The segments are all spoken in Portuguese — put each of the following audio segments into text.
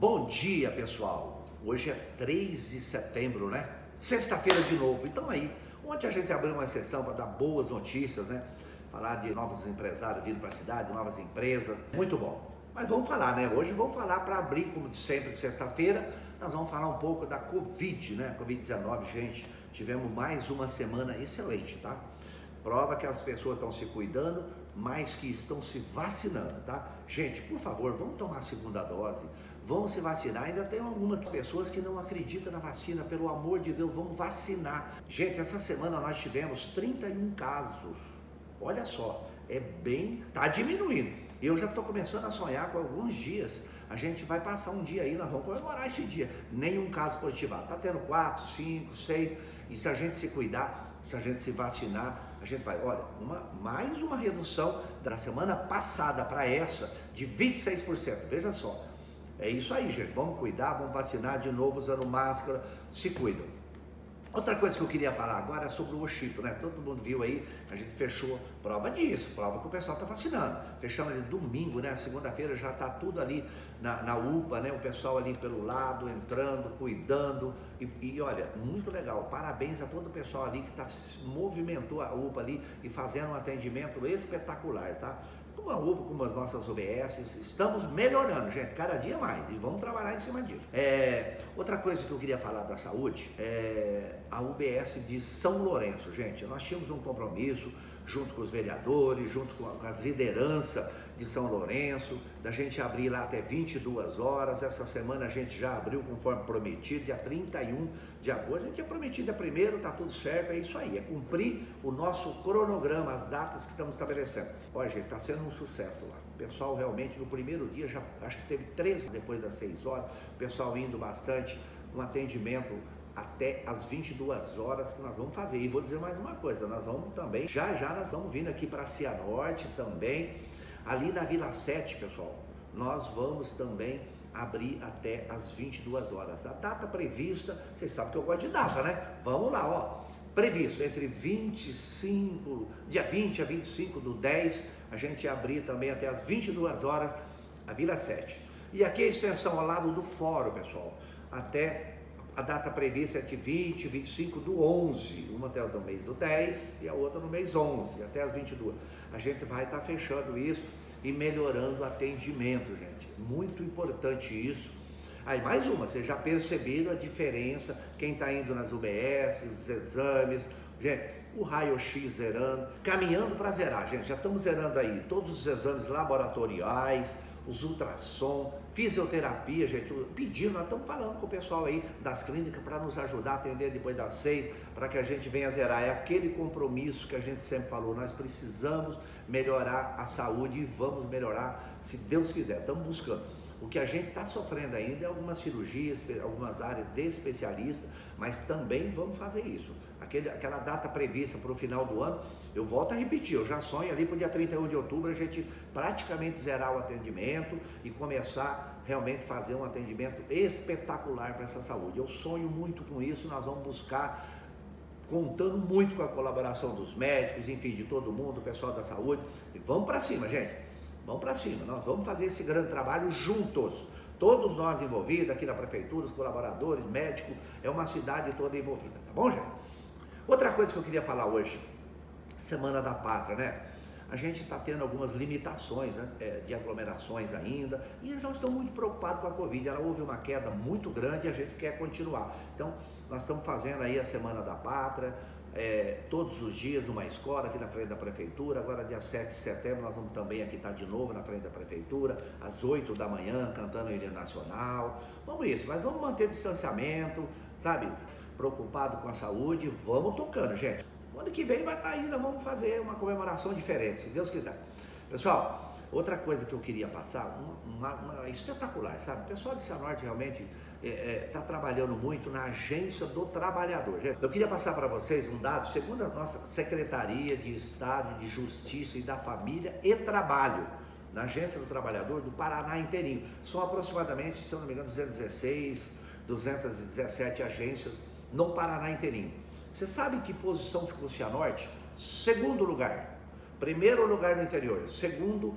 Bom dia, pessoal. Hoje é 3 de setembro, né? Sexta-feira de novo. Então aí, ontem a gente abriu uma sessão para dar boas notícias, né? Falar de novos empresários vindo para a cidade, novas empresas. Muito bom. Mas vamos falar, né? Hoje vamos falar para abrir, como sempre, sexta-feira, nós vamos falar um pouco da Covid, né? Covid-19, gente. Tivemos mais uma semana excelente, tá? Prova que as pessoas estão se cuidando, mas que estão se vacinando, tá? Gente, por favor, vamos tomar a segunda dose, vamos se vacinar. Ainda tem algumas pessoas que não acreditam na vacina, pelo amor de Deus, vamos vacinar. Gente, essa semana nós tivemos 31 casos. Olha só, é bem. tá diminuindo. Eu já estou começando a sonhar com alguns dias. A gente vai passar um dia aí, nós vamos comemorar esse dia. Nenhum caso positivo. Está tendo quatro, cinco, seis. E se a gente se cuidar, se a gente se vacinar, a gente vai, olha, uma, mais uma redução da semana passada para essa de 26%. Veja só. É isso aí, gente. Vamos cuidar, vamos vacinar de novo usando máscara. Se cuidam. Outra coisa que eu queria falar agora é sobre o Oxito, né? Todo mundo viu aí, a gente fechou prova disso, prova que o pessoal está vacinando. Fechamos ali domingo, né? Segunda-feira já está tudo ali na, na, UPA, né? O pessoal ali pelo lado, entrando, cuidando. E, e, olha, muito legal. Parabéns a todo o pessoal ali que tá, movimentou a UPA ali e fazendo um atendimento espetacular, tá? Como a UPA, como as nossas UBS, estamos melhorando, gente, cada dia mais. E vamos trabalhar em cima disso. É, outra coisa que eu queria falar da saúde é a UBS de São Lourenço, gente. Nós tínhamos um compromisso junto com os vereadores, junto com a, com a liderança de São Lourenço, da gente abrir lá até 22 horas. Essa semana a gente já abriu conforme prometido, dia 31 de agosto. A gente tinha prometido dia primeiro, tá tudo certo, é isso aí, é cumprir o nosso cronograma, as datas que estamos estabelecendo. Olha, gente, está sendo um sucesso lá. O pessoal realmente no primeiro dia já acho que teve 13 depois das 6 horas, o pessoal indo bastante, um atendimento até as 22 horas que nós vamos fazer. E vou dizer mais uma coisa, nós vamos também, já já nós vamos vindo aqui para Cianorte também Ali na Vila 7, pessoal, nós vamos também abrir até as 22 horas. A data prevista, vocês sabem que eu gosto de data, né? Vamos lá, ó. Previsto entre 25, dia 20 a 25 do 10, a gente abrir também até as 22 horas a Vila 7. E aqui a extensão ao lado do fórum, pessoal, até a data prevista é de 20 e 25 do 11, uma até no mês do 10 e a outra no mês 11, até as 22. A gente vai estar tá fechando isso e melhorando o atendimento, gente. Muito importante isso. Aí, mais uma, vocês já perceberam a diferença, quem está indo nas UBS, os exames, gente, o raio-x zerando, caminhando para zerar, gente, já estamos zerando aí todos os exames laboratoriais, os ultrassom, fisioterapia, gente, pedindo, nós estamos falando com o pessoal aí das clínicas para nos ajudar a atender depois das seis, para que a gente venha zerar. É aquele compromisso que a gente sempre falou, nós precisamos melhorar a saúde e vamos melhorar, se Deus quiser, estamos buscando. O que a gente está sofrendo ainda é algumas cirurgias, algumas áreas de especialista, mas também vamos fazer isso. Aquele, aquela data prevista para o final do ano, eu volto a repetir, eu já sonho ali para o dia 31 de outubro a gente praticamente zerar o atendimento e começar realmente fazer um atendimento espetacular para essa saúde. Eu sonho muito com isso, nós vamos buscar contando muito com a colaboração dos médicos, enfim, de todo mundo, pessoal da saúde. E vamos para cima, gente. Vamos para cima, nós vamos fazer esse grande trabalho juntos. Todos nós envolvidos aqui na prefeitura, os colaboradores, médicos, é uma cidade toda envolvida, tá bom, gente? Outra coisa que eu queria falar hoje, Semana da Pátria, né? A gente está tendo algumas limitações né, é, de aglomerações ainda e não estão muito preocupados com a Covid. Ela houve uma queda muito grande e a gente quer continuar. Então, nós estamos fazendo aí a Semana da Pátria, é, todos os dias numa escola aqui na frente da prefeitura. Agora, dia 7 de setembro, nós vamos também aqui estar de novo na frente da prefeitura, às 8 da manhã, cantando o hino nacional. Vamos isso, mas vamos manter distanciamento, sabe? Preocupado com a saúde, vamos tocando, gente. Ano que vem vai estar ainda, vamos fazer uma comemoração diferente, se Deus quiser. Pessoal, Outra coisa que eu queria passar, uma, uma, uma espetacular, sabe? O pessoal de Cianorte realmente está é, é, tá trabalhando muito na agência do trabalhador. Eu queria passar para vocês um dado, segundo a nossa Secretaria de Estado de Justiça e da Família e Trabalho, na agência do trabalhador do Paraná inteirinho. São aproximadamente, se eu não me engano, 216, 217 agências no Paraná inteirinho. Você sabe que posição ficou Cianorte? Segundo lugar. Primeiro lugar no interior. Segundo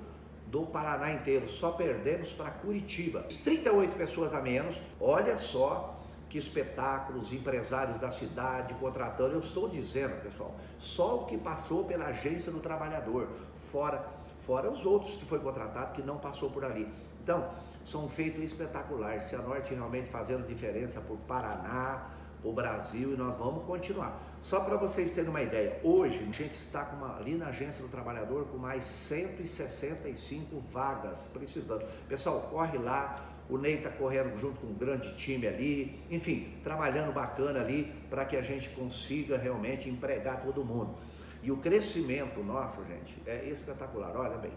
do Paraná inteiro, só perdemos para Curitiba. 38 pessoas a menos, olha só que espetáculos, empresários da cidade contratando. Eu estou dizendo, pessoal, só o que passou pela agência do trabalhador, fora, fora os outros que foi contratado que não passou por ali. Então, são feitos espetaculares. Cianorte realmente fazendo diferença por Paraná, o Brasil e nós vamos continuar. Só para vocês terem uma ideia, hoje a gente está com uma, ali na Agência do Trabalhador com mais 165 vagas precisando. Pessoal, corre lá, o Ney está correndo junto com um grande time ali, enfim, trabalhando bacana ali para que a gente consiga realmente empregar todo mundo. E o crescimento nosso, gente, é espetacular. Olha bem,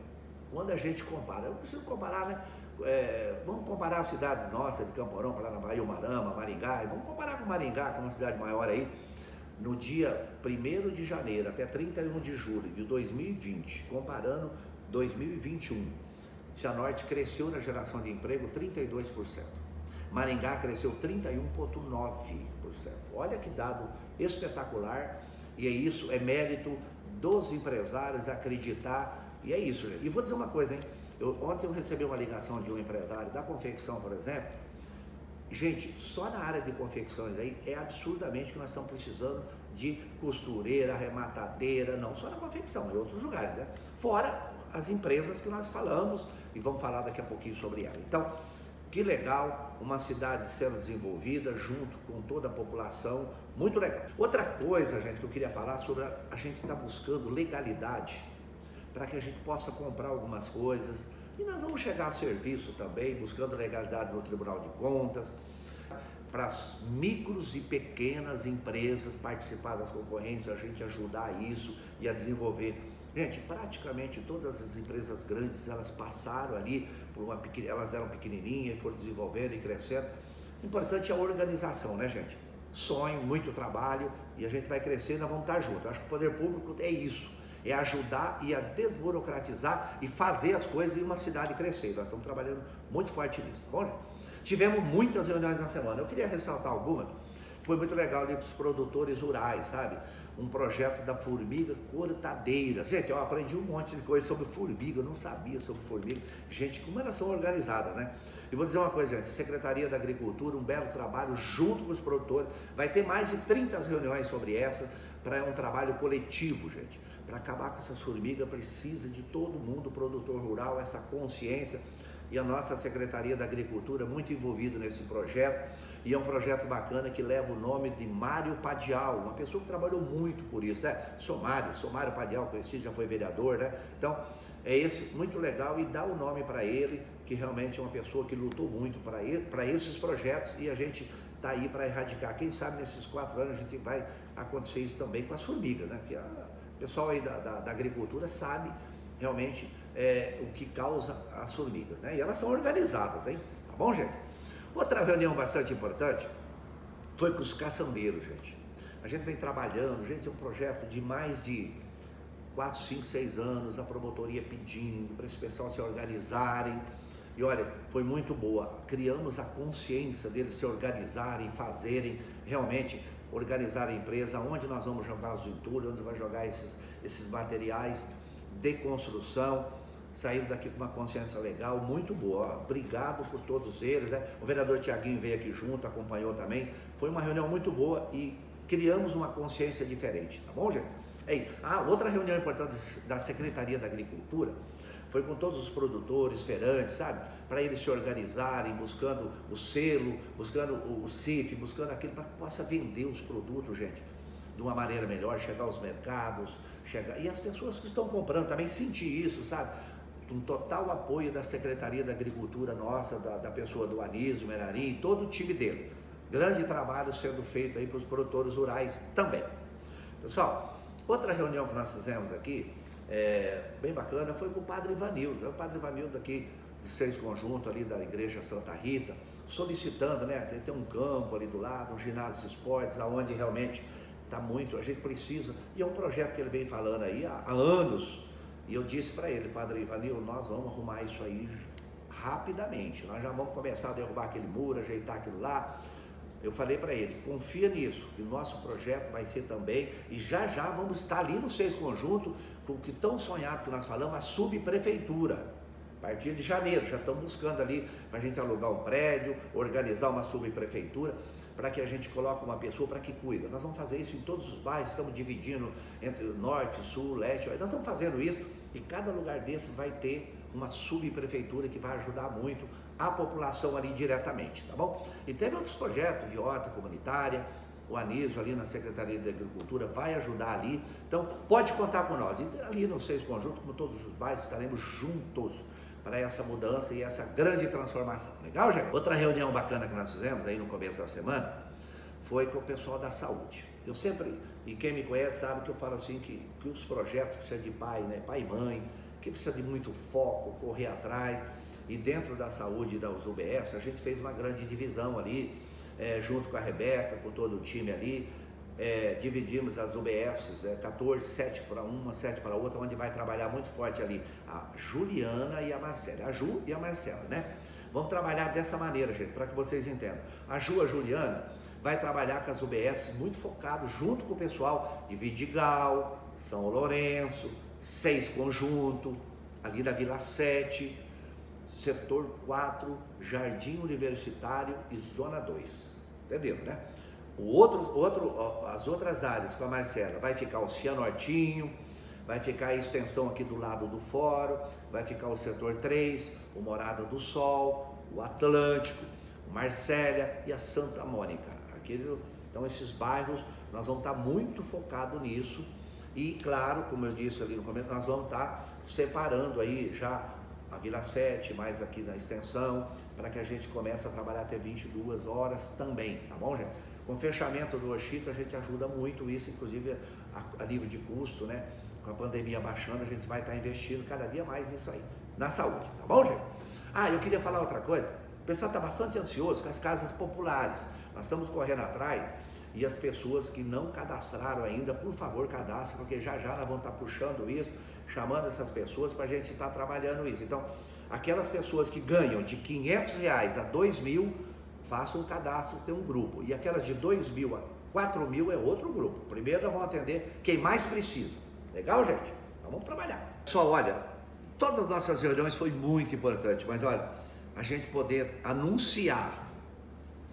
quando a gente compara, eu preciso comparar, né? É, vamos comparar as cidades nossas de Camporão, Paranaguá, Umarama, Maringá, vamos comparar com Maringá, que é uma cidade maior aí. No dia 1 de janeiro até 31 de julho de 2020, comparando 2021, Cianorte cresceu na geração de emprego 32%. Maringá cresceu 31,9%. Olha que dado espetacular, e é isso, é mérito dos empresários acreditar, e é isso. E vou dizer uma coisa, hein? Eu, ontem eu recebi uma ligação de um empresário da confecção, por exemplo. Gente, só na área de confecções aí é absurdamente que nós estamos precisando de costureira, arrematadeira, não só na confecção, em outros lugares, né? Fora as empresas que nós falamos e vamos falar daqui a pouquinho sobre ela. Então, que legal, uma cidade sendo desenvolvida junto com toda a população, muito legal. Outra coisa, gente, que eu queria falar sobre a, a gente está buscando legalidade para que a gente possa comprar algumas coisas. E nós vamos chegar a serviço também, buscando legalidade no Tribunal de Contas, para as micros e pequenas empresas participar das concorrências, a gente ajudar isso e a desenvolver. Gente, praticamente todas as empresas grandes, elas passaram ali, por uma elas eram pequenininhas, foram desenvolvendo e crescendo. O importante é a organização, né, gente? Sonho, muito trabalho e a gente vai crescer e nós vamos estar juntos. Acho que o poder público é isso é ajudar e a desburocratizar e fazer as coisas em uma cidade crescer. Nós estamos trabalhando muito forte nisso, tá bom? Tivemos muitas reuniões na semana. Eu queria ressaltar algumas. Foi muito legal ali com os produtores rurais, sabe? Um projeto da formiga cortadeira. Gente, eu aprendi um monte de coisa sobre formiga, eu não sabia sobre formiga. Gente, como elas são organizadas, né? E vou dizer uma coisa, gente, Secretaria da Agricultura, um belo trabalho junto com os produtores. Vai ter mais de 30 reuniões sobre essa, para um trabalho coletivo, gente. Para acabar com essas formigas precisa de todo mundo, produtor rural, essa consciência. E a nossa Secretaria da Agricultura muito envolvido nesse projeto. E é um projeto bacana que leva o nome de Mário Padial, uma pessoa que trabalhou muito por isso, né? Sou Mário, sou Mário Padial, conhecido, já foi vereador, né? Então, é esse muito legal e dá o nome para ele, que realmente é uma pessoa que lutou muito para esses projetos e a gente está aí para erradicar. Quem sabe nesses quatro anos a gente vai acontecer isso também com as formigas, né? Que a, o pessoal aí da, da, da agricultura sabe realmente é, o que causa as formigas, né? E elas são organizadas, hein? Tá bom, gente? Outra reunião bastante importante foi com os caçambeiros, gente. A gente vem trabalhando, gente tem um projeto de mais de 4, 5, 6 anos, a promotoria pedindo para esse pessoal se organizarem. E olha, foi muito boa. Criamos a consciência deles se organizarem, fazerem realmente organizar a empresa, onde nós vamos jogar os entulhos, onde vai jogar esses, esses materiais de construção, sair daqui com uma consciência legal, muito boa. Obrigado por todos eles. Né? O vereador Tiaguinho veio aqui junto, acompanhou também. Foi uma reunião muito boa e criamos uma consciência diferente, tá bom, gente? Ei, ah, outra reunião importante da Secretaria da Agricultura foi com todos os produtores, feirantes, sabe? Para eles se organizarem, buscando o selo, buscando o CIF, buscando aquilo para que possa vender os produtos, gente, de uma maneira melhor, chegar aos mercados, chegar. E as pessoas que estão comprando também sentir isso, sabe? Um total apoio da Secretaria da Agricultura nossa, da, da pessoa do Anísio, Merari, todo o time dele. Grande trabalho sendo feito aí para os produtores rurais também. Pessoal, outra reunião que nós fizemos aqui, é, bem bacana foi com o padre Ivanildo. É o padre Ivanildo aqui de seis conjuntos ali da igreja Santa Rita, solicitando, né? Tem um campo ali do lado, um ginásio de esportes, aonde realmente está muito, a gente precisa, e é um projeto que ele vem falando aí há, há anos. E eu disse para ele, padre Ivanildo, nós vamos arrumar isso aí rapidamente. Nós já vamos começar a derrubar aquele muro, ajeitar aquilo lá. Eu falei para ele, confia nisso, que o nosso projeto vai ser também, e já já vamos estar ali no Seis Conjunto, com o que tão sonhado que nós falamos, a subprefeitura. A partir de janeiro, já estamos buscando ali para a gente alugar um prédio, organizar uma subprefeitura, para que a gente coloque uma pessoa para que cuida. Nós vamos fazer isso em todos os bairros, estamos dividindo entre norte, sul, leste, nós estamos fazendo isso e cada lugar desse vai ter uma subprefeitura que vai ajudar muito a população ali diretamente, tá bom? E teve outros projetos de horta comunitária, o Anísio ali na Secretaria da Agricultura vai ajudar ali, então pode contar com nós. E ali no Seis Conjunto, como todos os bairros, estaremos juntos para essa mudança e essa grande transformação. Legal, gente? Outra reunião bacana que nós fizemos aí no começo da semana foi com o pessoal da saúde. Eu sempre, e quem me conhece sabe que eu falo assim que, que os projetos precisam de pai, né? Pai e mãe, que precisa de muito foco, correr atrás. E dentro da saúde das UBS, a gente fez uma grande divisão ali, é, junto com a Rebeca, com todo o time ali. É, dividimos as UBS, é, 14, 7 para uma, 7 para outra, onde vai trabalhar muito forte ali a Juliana e a Marcela, a Ju e a Marcela, né? Vamos trabalhar dessa maneira, gente, para que vocês entendam. A Ju, a Juliana, vai trabalhar com as UBS muito focado junto com o pessoal de Vidigal, São Lourenço, Seis Conjunto, ali da Vila 7, setor 4, Jardim Universitário e Zona 2. Entenderam, né? O outro, outro, as outras áreas com a Marcela vai ficar o Cianortinho, vai ficar a extensão aqui do lado do fórum, vai ficar o setor 3, o Morada do Sol, o Atlântico, o Marcélia e a Santa Mônica. Aquele, então esses bairros nós vamos estar muito focado nisso e claro, como eu disse ali no começo, nós vamos estar separando aí já a Vila 7, mais aqui na extensão, para que a gente comece a trabalhar até 22 horas também, tá bom, gente? Com o fechamento do Oxito, a gente ajuda muito isso, inclusive a, a nível de custo, né? Com a pandemia baixando, a gente vai estar investindo cada dia mais nisso aí, na saúde, tá bom, gente? Ah, eu queria falar outra coisa. O pessoal está bastante ansioso com as casas populares. Nós estamos correndo atrás e as pessoas que não cadastraram ainda, por favor, cadastrem, porque já já nós vamos estar puxando isso, chamando essas pessoas para a gente estar trabalhando isso. Então, aquelas pessoas que ganham de 500 reais a 2 mil, façam um cadastro, tem um grupo. E aquelas de 2 mil a 4 mil é outro grupo. Primeiro nós vamos atender quem mais precisa. Legal, gente? Então vamos trabalhar. Só olha, todas as nossas reuniões foi muito importante, mas olha, a gente poder anunciar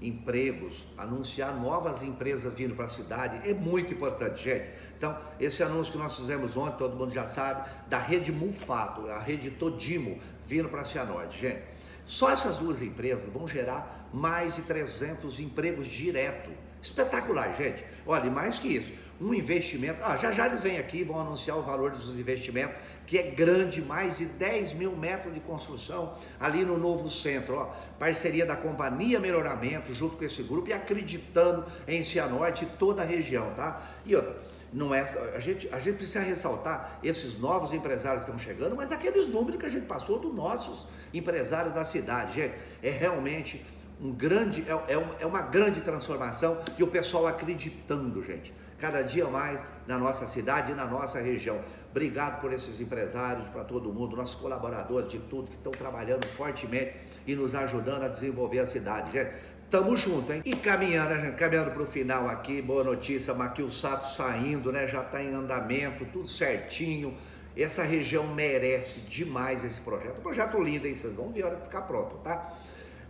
empregos, anunciar novas empresas vindo para a cidade é muito importante, gente. Então, esse anúncio que nós fizemos ontem, todo mundo já sabe, da rede Mulfato, a rede Todimo, vindo para a Cianorte, gente. Só essas duas empresas vão gerar mais de 300 empregos direto. Espetacular, gente. Olha, mais que isso, um investimento. Ah, já já eles vêm aqui vão anunciar o valor dos investimentos, que é grande, mais de 10 mil metros de construção ali no novo centro. Ó, parceria da Companhia Melhoramento, junto com esse grupo, e acreditando em Cianorte e toda a região, tá? E outra, não é, a, gente, a gente precisa ressaltar esses novos empresários que estão chegando, mas aqueles números que a gente passou dos nossos empresários da cidade, gente, é realmente um grande, é, é, é uma grande transformação e o pessoal acreditando, gente cada dia mais na nossa cidade e na nossa região. Obrigado por esses empresários, para todo mundo, nossos colaboradores de tudo que estão trabalhando fortemente e nos ajudando a desenvolver a cidade, gente. Tamo junto, hein? E caminhando, né, gente? Caminhando para o final aqui, boa notícia, Maquil Sato saindo, né? Já está em andamento, tudo certinho. Essa região merece demais esse projeto. Um projeto lindo, hein? Vocês vão ver a hora que ficar pronto, tá?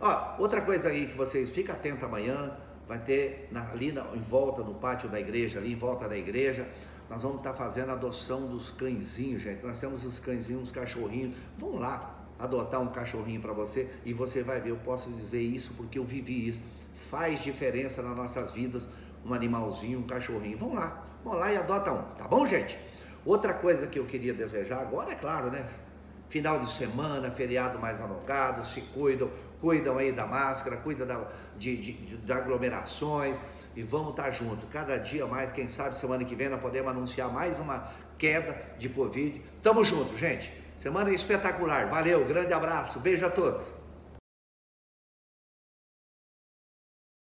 Ó, outra coisa aí que vocês fiquem atentos amanhã, vai ter na, ali na, em volta no pátio da igreja, ali em volta da igreja, nós vamos estar fazendo a adoção dos cãezinhos, gente. Nós temos os cãezinhos, os cachorrinhos. Vamos lá adotar um cachorrinho para você e você vai ver. Eu posso dizer isso porque eu vivi isso. Faz diferença nas nossas vidas um animalzinho, um cachorrinho. Vamos lá, vamos lá e adota um, tá bom, gente? Outra coisa que eu queria desejar agora, é claro, né? Final de semana, feriado mais alongado, se cuidam, cuidam aí da máscara, cuidam da, de, de, de aglomerações e vamos estar juntos. Cada dia mais, quem sabe semana que vem nós podemos anunciar mais uma queda de Covid. Tamo junto, gente. Semana espetacular. Valeu, grande abraço, beijo a todos.